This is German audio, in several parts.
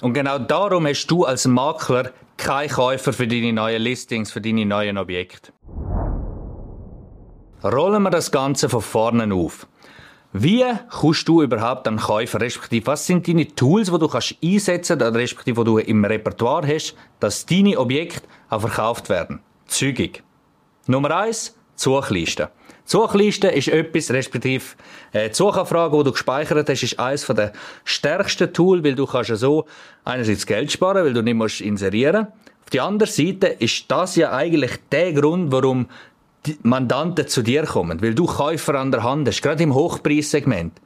Und genau darum hast du als Makler keinen Käufer für deine neuen Listings, für deine neuen Objekte. Rollen wir das Ganze von vorne auf. Wie kommst du überhaupt an Käufer? Respektive, was sind deine Tools, die du kannst einsetzen kannst, respektive, die du im Repertoire hast, dass deine Objekte auch verkauft werden? Zügig. Nummer eins: Suchliste. Suchliste ist etwas, respektive äh, die Suchanfrage, die du gespeichert hast, ist eines der stärksten Tools, weil du kannst ja so einerseits Geld sparen, weil du nicht musst inserieren. Auf der anderen Seite ist das ja eigentlich der Grund, warum die Mandanten zu dir kommen, weil du Käufer an der Hand hast, gerade im Hochpreissegment.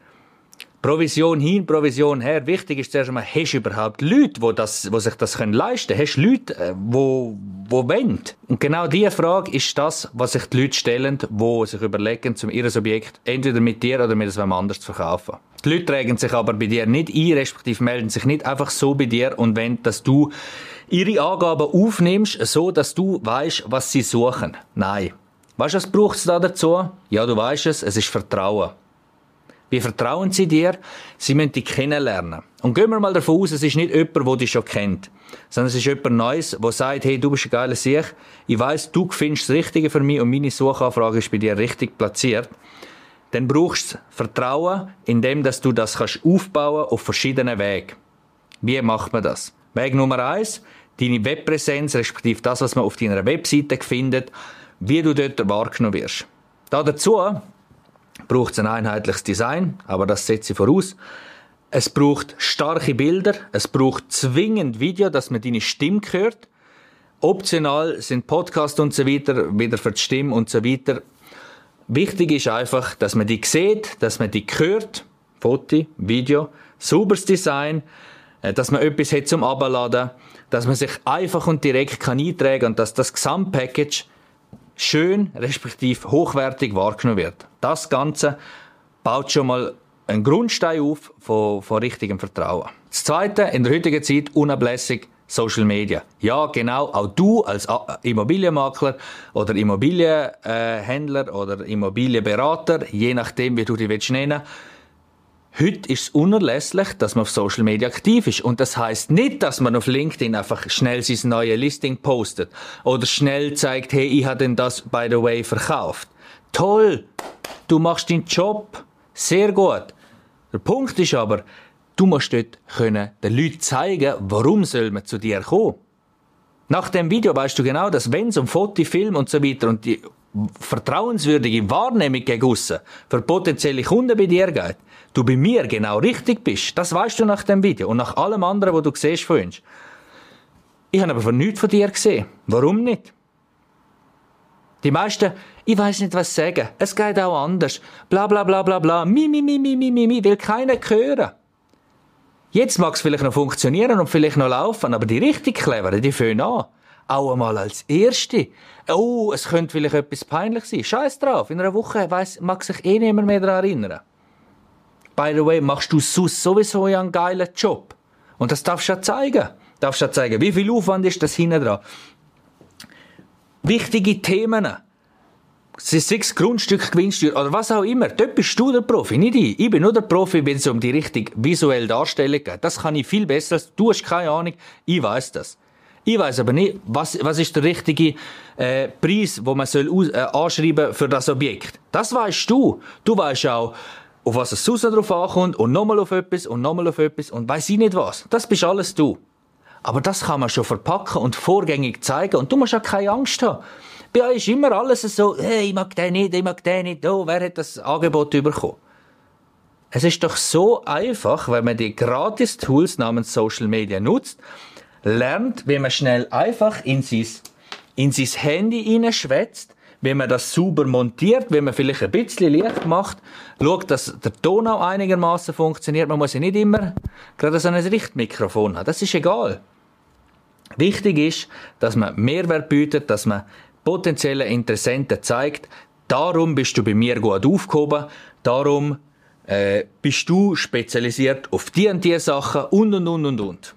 Provision hin, Provision her. Wichtig ist zuerst einmal, hast du überhaupt Leute, die, das, die sich das leisten können? Hast du Leute, die, die wollen? Und genau diese Frage ist das, was sich die Leute stellen, die sich überlegen, zum ihr Objekt entweder mit dir oder mit etwas anders zu verkaufen. Die Leute tragen sich aber bei dir nicht ein, respektive melden sich nicht einfach so bei dir und wollen, dass du ihre Angaben aufnimmst, so dass du weißt, was sie suchen. Nein. Weißt du, was braucht es da dazu? Ja, du weißt es, es ist Vertrauen. Wie vertrauen sie dir? Sie müssen dich kennenlernen. Und gehen wir mal davon aus, es ist nicht jemand, der dich schon kennt, sondern es ist jemand Neues, der sagt, hey, du bist ein geiler Sieg, ich weiss, du findest das Richtige für mich und meine Suchanfrage ist bei dir richtig platziert. Dann brauchst du Vertrauen, indem dass du das kannst aufbauen auf verschiedenen Wegen. Wie macht man das? Weg Nummer eins, deine Webpräsenz, respektive das, was man auf deiner Webseite findet, wie du dort wahrgenommen wirst. Da dazu braucht es ein einheitliches Design, aber das setze ich voraus. Es braucht starke Bilder, es braucht zwingend Video, dass man deine Stimme hört. Optional sind Podcasts und so weiter, wieder für die Stimme und so weiter. Wichtig ist einfach, dass man die sieht, dass man die hört, Foto, Video, sauberes Design, äh, dass man etwas hat zum Abladen, dass man sich einfach und direkt kann eintragen und dass das Gesamtpackage schön, respektive hochwertig wahrgenommen wird. Das Ganze baut schon mal einen Grundstein auf von, von richtigem Vertrauen. Das Zweite, in der heutigen Zeit unablässig Social Media. Ja, genau, auch du als Immobilienmakler oder Immobilienhändler oder Immobilienberater, je nachdem, wie du dich nennen willst, Heute ist es unerlässlich, dass man auf Social Media aktiv ist. Und das heißt nicht, dass man auf LinkedIn einfach schnell sein neues Listing postet oder schnell zeigt, hey, ich habe denn das, by the way, verkauft. Toll! Du machst deinen Job. Sehr gut. Der Punkt ist aber, du musst dort können den Leuten zeigen, warum soll man zu dir kommen. Nach dem Video weißt du genau, dass wenn es um Foto, Film und so weiter und die vertrauenswürdige Wahrnehmung gegen für potenzielle Kunden bei dir geht, du bei mir genau richtig bist. Das weißt du nach dem Video und nach allem anderen, was du siehst von uns. Ich habe aber von nichts von dir gesehen. Warum nicht? Die meisten, ich weiß nicht, was sagen. Es geht auch anders. Bla bla bla bla bla. Mi, mi, mi, mi, mi, mi, mi. Will keiner hören. Jetzt mag es vielleicht noch funktionieren und vielleicht noch laufen, aber die richtig cleveren, die fangen an. Auch einmal als Erste. Oh, es könnte vielleicht etwas peinlich sein. Scheiß drauf. In einer Woche weiss, mag sich eh niemand mehr daran erinnern by the way, machst du sowieso einen geilen Job. Und das darfst du ja zeigen. Du darfst ja zeigen, wie viel Aufwand ist das hinten dran. Wichtige Themen. Sechs Grundstück Gewinnsteuer oder was auch immer. Dort bist du der Profi, nicht ich. Ich bin nur der Profi, wenn es um die richtige visuelle Darstellung geht. Das kann ich viel besser. Du hast keine Ahnung. Ich weiß das. Ich weiß aber nicht, was, was ist der richtige äh, Preis, wo man soll äh, anschreiben für das Objekt. Das weißt du. Du weißt auch, auf was es sonst drauf ankommt und nochmal auf etwas und nochmal auf etwas und weiß ich nicht was. Das bist alles du. Aber das kann man schon verpacken und vorgängig zeigen und du musst auch keine Angst haben. Bei euch ist immer alles so, hey, ich mag den nicht, ich mag den nicht, oh, wer hat das Angebot bekommen? Es ist doch so einfach, wenn man die Gratis-Tools namens Social Media nutzt, lernt, wie man schnell einfach in sein, in sein Handy hineinschwätzt, wenn man das sauber montiert, wenn man vielleicht ein bisschen Licht macht, schaut, dass der Ton auch einigermaßen funktioniert. Man muss ja nicht immer gerade so ein Richtmikrofon haben. Das ist egal. Wichtig ist, dass man Mehrwert bietet, dass man potenziellen Interessenten zeigt, darum bist du bei mir gut aufgehoben, darum äh, bist du spezialisiert auf die und die Sachen und und und und und.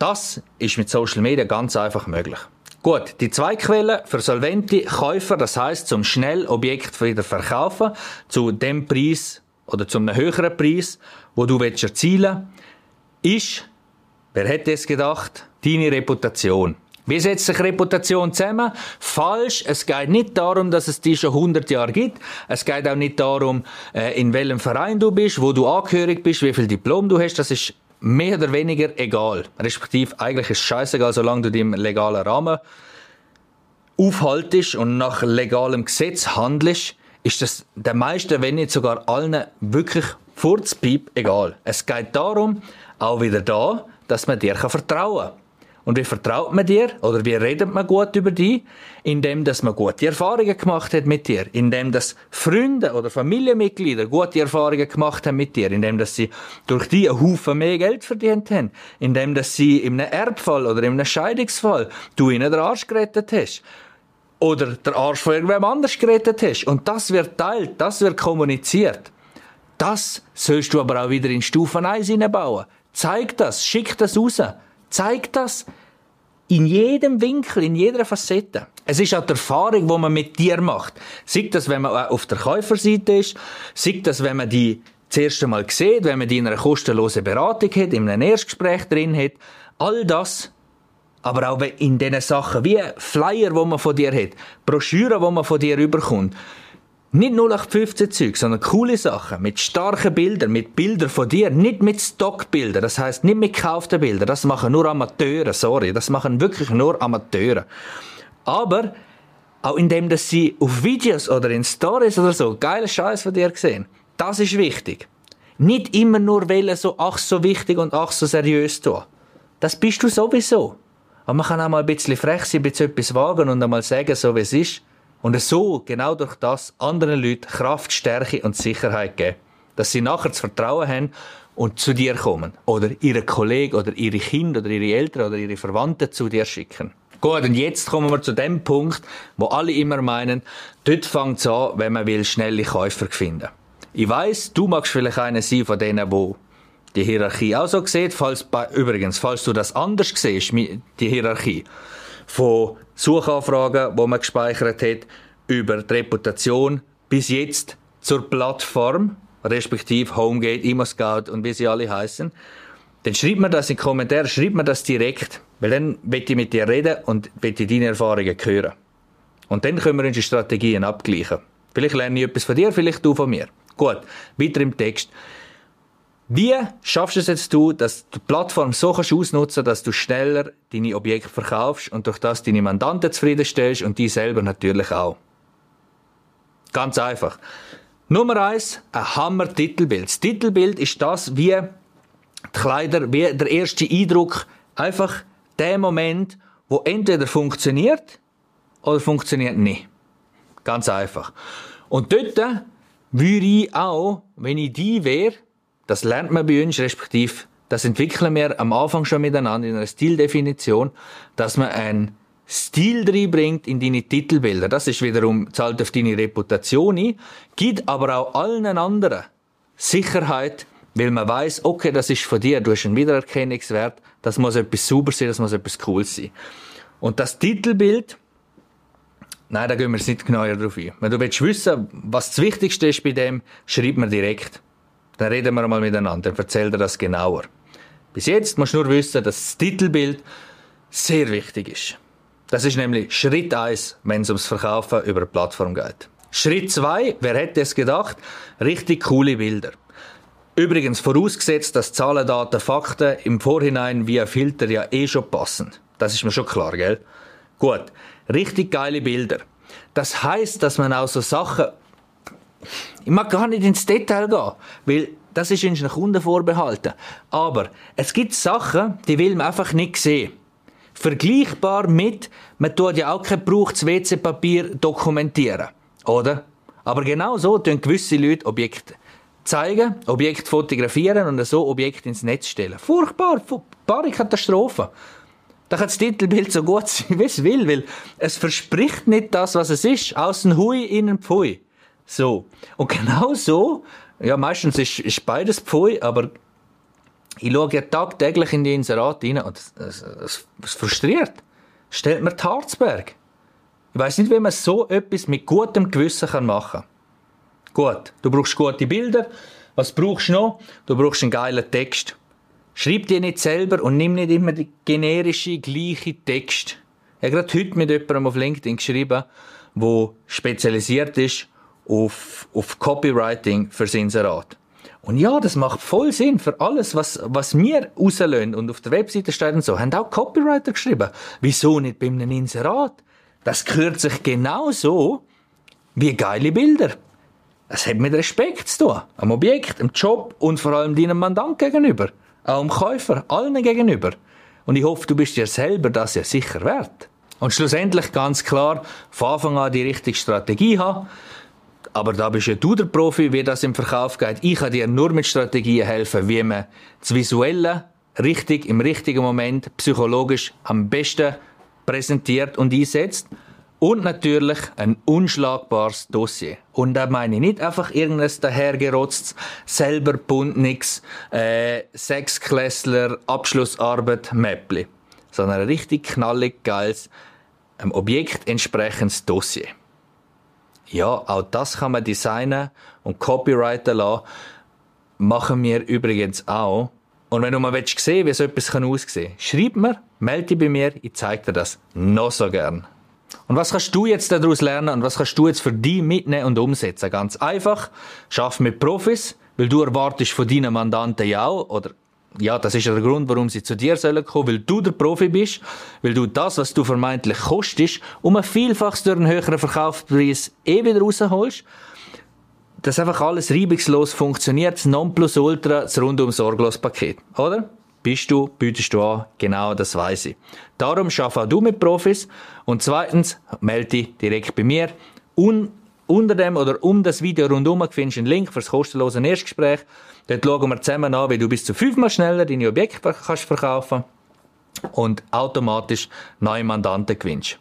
Das ist mit Social Media ganz einfach möglich. Gut, die zwei Quellen für solvente Käufer, das heißt zum schnell Objekt wieder verkaufen, zu dem Preis oder zu einem höheren Preis, wo du erzielen willst, ist wer hätte es gedacht? Deine Reputation. Wie setzt sich Reputation zusammen? Falsch. Es geht nicht darum, dass es die schon 100 Jahre gibt. Es geht auch nicht darum, äh, in welchem Verein du bist, wo du angehörig bist, wie viel Diplom du hast. Das ist mehr oder weniger egal. Respektive, eigentlich ist es scheißegal, solange du dich im legalen Rahmen aufhaltest und nach legalem Gesetz handelst, ist das der meisten, wenn nicht sogar allen, wirklich furzpiep egal. Es geht darum, auch wieder da, dass man dir vertrauen kann. Und wie vertraut man dir? Oder wie redet man gut über dich? Indem, dass man gute Erfahrungen gemacht hat mit dir. Indem, dass Freunde oder Familienmitglieder gute Erfahrungen gemacht haben mit dir. Indem, dass sie durch dich einen Haufen mehr Geld verdient haben. Indem, dass sie in einem Erbfall oder in einem Scheidungsfall du ihnen den Arsch gerettet hast. Oder der Arsch von irgendwem anders gerettet hast. Und das wird teilt, das wird kommuniziert. Das sollst du aber auch wieder in Stufen 1 hineinbauen. Zeig das, schick das raus. Zeig das in jedem Winkel, in jeder Facette. Es ist auch die Erfahrung, die man mit dir macht. Sei das, wenn man auf der Käuferseite ist, sei das, wenn man die das erste Mal sieht, wenn man die in einer kostenlosen Beratung hat, in einem Erstgespräch drin hat. All das aber auch in diesen Sachen, wie Flyer, die man von dir hat, Broschüren, die man von dir überkommt. Nicht 0815 Zeug, sondern coole Sachen, mit starken Bildern, mit Bildern von dir, nicht mit Stockbildern, das heißt nicht mit gekauften Bildern, das machen nur Amateure, sorry, das machen wirklich nur Amateure. Aber auch indem, dass sie auf Videos oder in Stories oder so geile Scheiß von dir sehen, das ist wichtig. Nicht immer nur wählen, so ach so wichtig und ach so seriös tun. Das bist du sowieso. Aber man kann auch mal ein bisschen frech sein, ein bisschen etwas wagen und einmal sagen, so wie es ist. Und so, genau durch das, anderen Leuten Kraft, Stärke und Sicherheit geben. Dass sie nachher das Vertrauen haben und zu dir kommen. Oder ihre Kollegen oder ihre Kinder oder ihre Eltern oder ihre Verwandten zu dir schicken. Gut, und jetzt kommen wir zu dem Punkt, wo alle immer meinen, dort fängt es an, wenn man will schnelle Käufer finden. Ich weiß, du magst vielleicht einer sein von denen, wo die Hierarchie auch so sieht. Falls, übrigens, falls du das anders siehst, die Hierarchie von Suchanfragen, wo man gespeichert hat, über die Reputation bis jetzt zur Plattform, respektive Homegate, ImoScout und wie sie alle heißen, dann schreibt mir das in die Kommentare, schreibt mir das direkt, weil dann will ich mit dir reden und will deine Erfahrungen hören. Und dann können wir unsere Strategien abgleichen. Vielleicht lerne ich etwas von dir, vielleicht du von mir. Gut, weiter im Text. Wie schaffst du es jetzt dass du die Plattform so kannst ausnutzen, dass du schneller deine Objekte verkaufst und durch das deine Mandanten zufriedenstellst und die selber natürlich auch? Ganz einfach. Nummer eins, ein Hammer-Titelbild. Das Titelbild ist das, wie die Kleider, wie der erste Eindruck, einfach der Moment, wo entweder funktioniert oder funktioniert nicht. Ganz einfach. Und dort würde ich auch, wenn ich die wäre, das lernt man bei uns, respektive das entwickeln wir am Anfang schon miteinander in einer Stildefinition, dass man einen Stil reinbringt in deine Titelbilder. Das ist wiederum, zahlt auf deine Reputation ein, gibt aber auch allen anderen Sicherheit, weil man weiß, okay, das ist von dir, du hast einen Wiedererkennungswert, das muss etwas sauber sein, das muss etwas cool sein. Und das Titelbild, nein, da gehen wir jetzt nicht genauer drauf ein. Wenn du willst wissen, was das Wichtigste ist bei dem, schreib mir direkt. Dann reden wir mal miteinander, dann erzähl dir das genauer. Bis jetzt musst du nur wissen, dass das Titelbild sehr wichtig ist. Das ist nämlich Schritt 1, wenn es ums Verkaufen über eine Plattform geht. Schritt 2, wer hätte es gedacht? Richtig coole Bilder. Übrigens vorausgesetzt, dass Zahlen, Daten, Fakten im Vorhinein via Filter ja eh schon passen. Das ist mir schon klar, gell? Gut. Richtig geile Bilder. Das heißt, dass man auch so Sachen ich mag gar nicht ins Detail gehen, weil das ist unseren Kunden vorbehalten. Aber es gibt Sachen, die will man einfach nicht sehen. Vergleichbar mit, man tut ja auch kein gebrauchtes WC-Papier dokumentieren. Oder? Aber genau so tun gewisse Leute Objekte zeigen, Objekte fotografieren und so Objekte ins Netz stellen. Furchtbar, furchtbare Katastrophe. Da kann das Titelbild so gut sein, wie es will, weil es verspricht nicht das, was es ist. Außen Hui, innen Pfui. So. Und genau so, ja, meistens ist, ist beides Pfui, aber ich schaue ja tagtäglich in die Inserate rein und es, frustriert. Stellt mir die Harzberg. Ich weiß nicht, wie man so etwas mit gutem Gewissen machen kann. Gut, du brauchst gute Bilder. Was brauchst du noch? Du brauchst einen geilen Text. Schreib dir nicht selber und nimm nicht immer die generische, gleiche Text. Ich habe gerade heute mit jemandem auf LinkedIn geschrieben, wo spezialisiert ist auf, auf Copywriting fürs Inserat. Und ja, das macht voll Sinn für alles, was, was wir rauslösen und auf der Webseite steht und so, haben auch Copywriter geschrieben. Wieso nicht bei einem Inserat? Das gehört sich genauso wie geile Bilder. Es hat mit Respekt zu tun. Am Objekt, am Job und vor allem deinem Mandant gegenüber. Auch dem Käufer, allen gegenüber. Und ich hoffe, du bist dir selber das ja sicher wert. Und schlussendlich ganz klar, von Anfang an die richtige Strategie haben, aber da bist ja du der Profi, wie das im Verkauf geht. Ich kann dir nur mit Strategien helfen, wie man das Visuelle richtig, im richtigen Moment, psychologisch am besten präsentiert und einsetzt. Und natürlich ein unschlagbares Dossier. Und da meine ich nicht einfach irgendein dahergerotztes, selber bunt nix, äh, Sechsklässler, Abschlussarbeit, Mäppli. Sondern ein richtig knallig geiles, einem Objekt entsprechendes Dossier. Ja, auch das kann man designen und copyrighten lassen. Machen wir übrigens auch. Und wenn du mal willst sehen, wie so etwas aussehen kann, schreib mir, melde dich bei mir, ich zeige dir das noch so gern. Und was kannst du jetzt daraus lernen und was kannst du jetzt für dich mitnehmen und umsetzen? Ganz einfach, schaff mit Profis, weil du erwartest von deinen Mandanten ja auch, oder ja, das ist ja der Grund, warum sie zu dir sollen kommen, weil du der Profi bist, weil du das, was du vermeintlich kostest, um ein Vielfaches durch einen höheren Verkaufspreis eh wieder rausholst. Dass einfach alles reibungslos funktioniert, das Nonplusultra, das rundum sorglos Paket, oder? Bist du, bietest du an, genau das weiß ich. Darum schaff auch du mit Profis und zweitens melde dich direkt bei mir. Un unter dem oder um das Video rundum findest du einen Link für das kostenlose Erstgespräch. Dort schauen wir zusammen an, wie du bis zu fünfmal schneller deine Objekte kannst verkaufen und automatisch neue Mandanten gewinnst.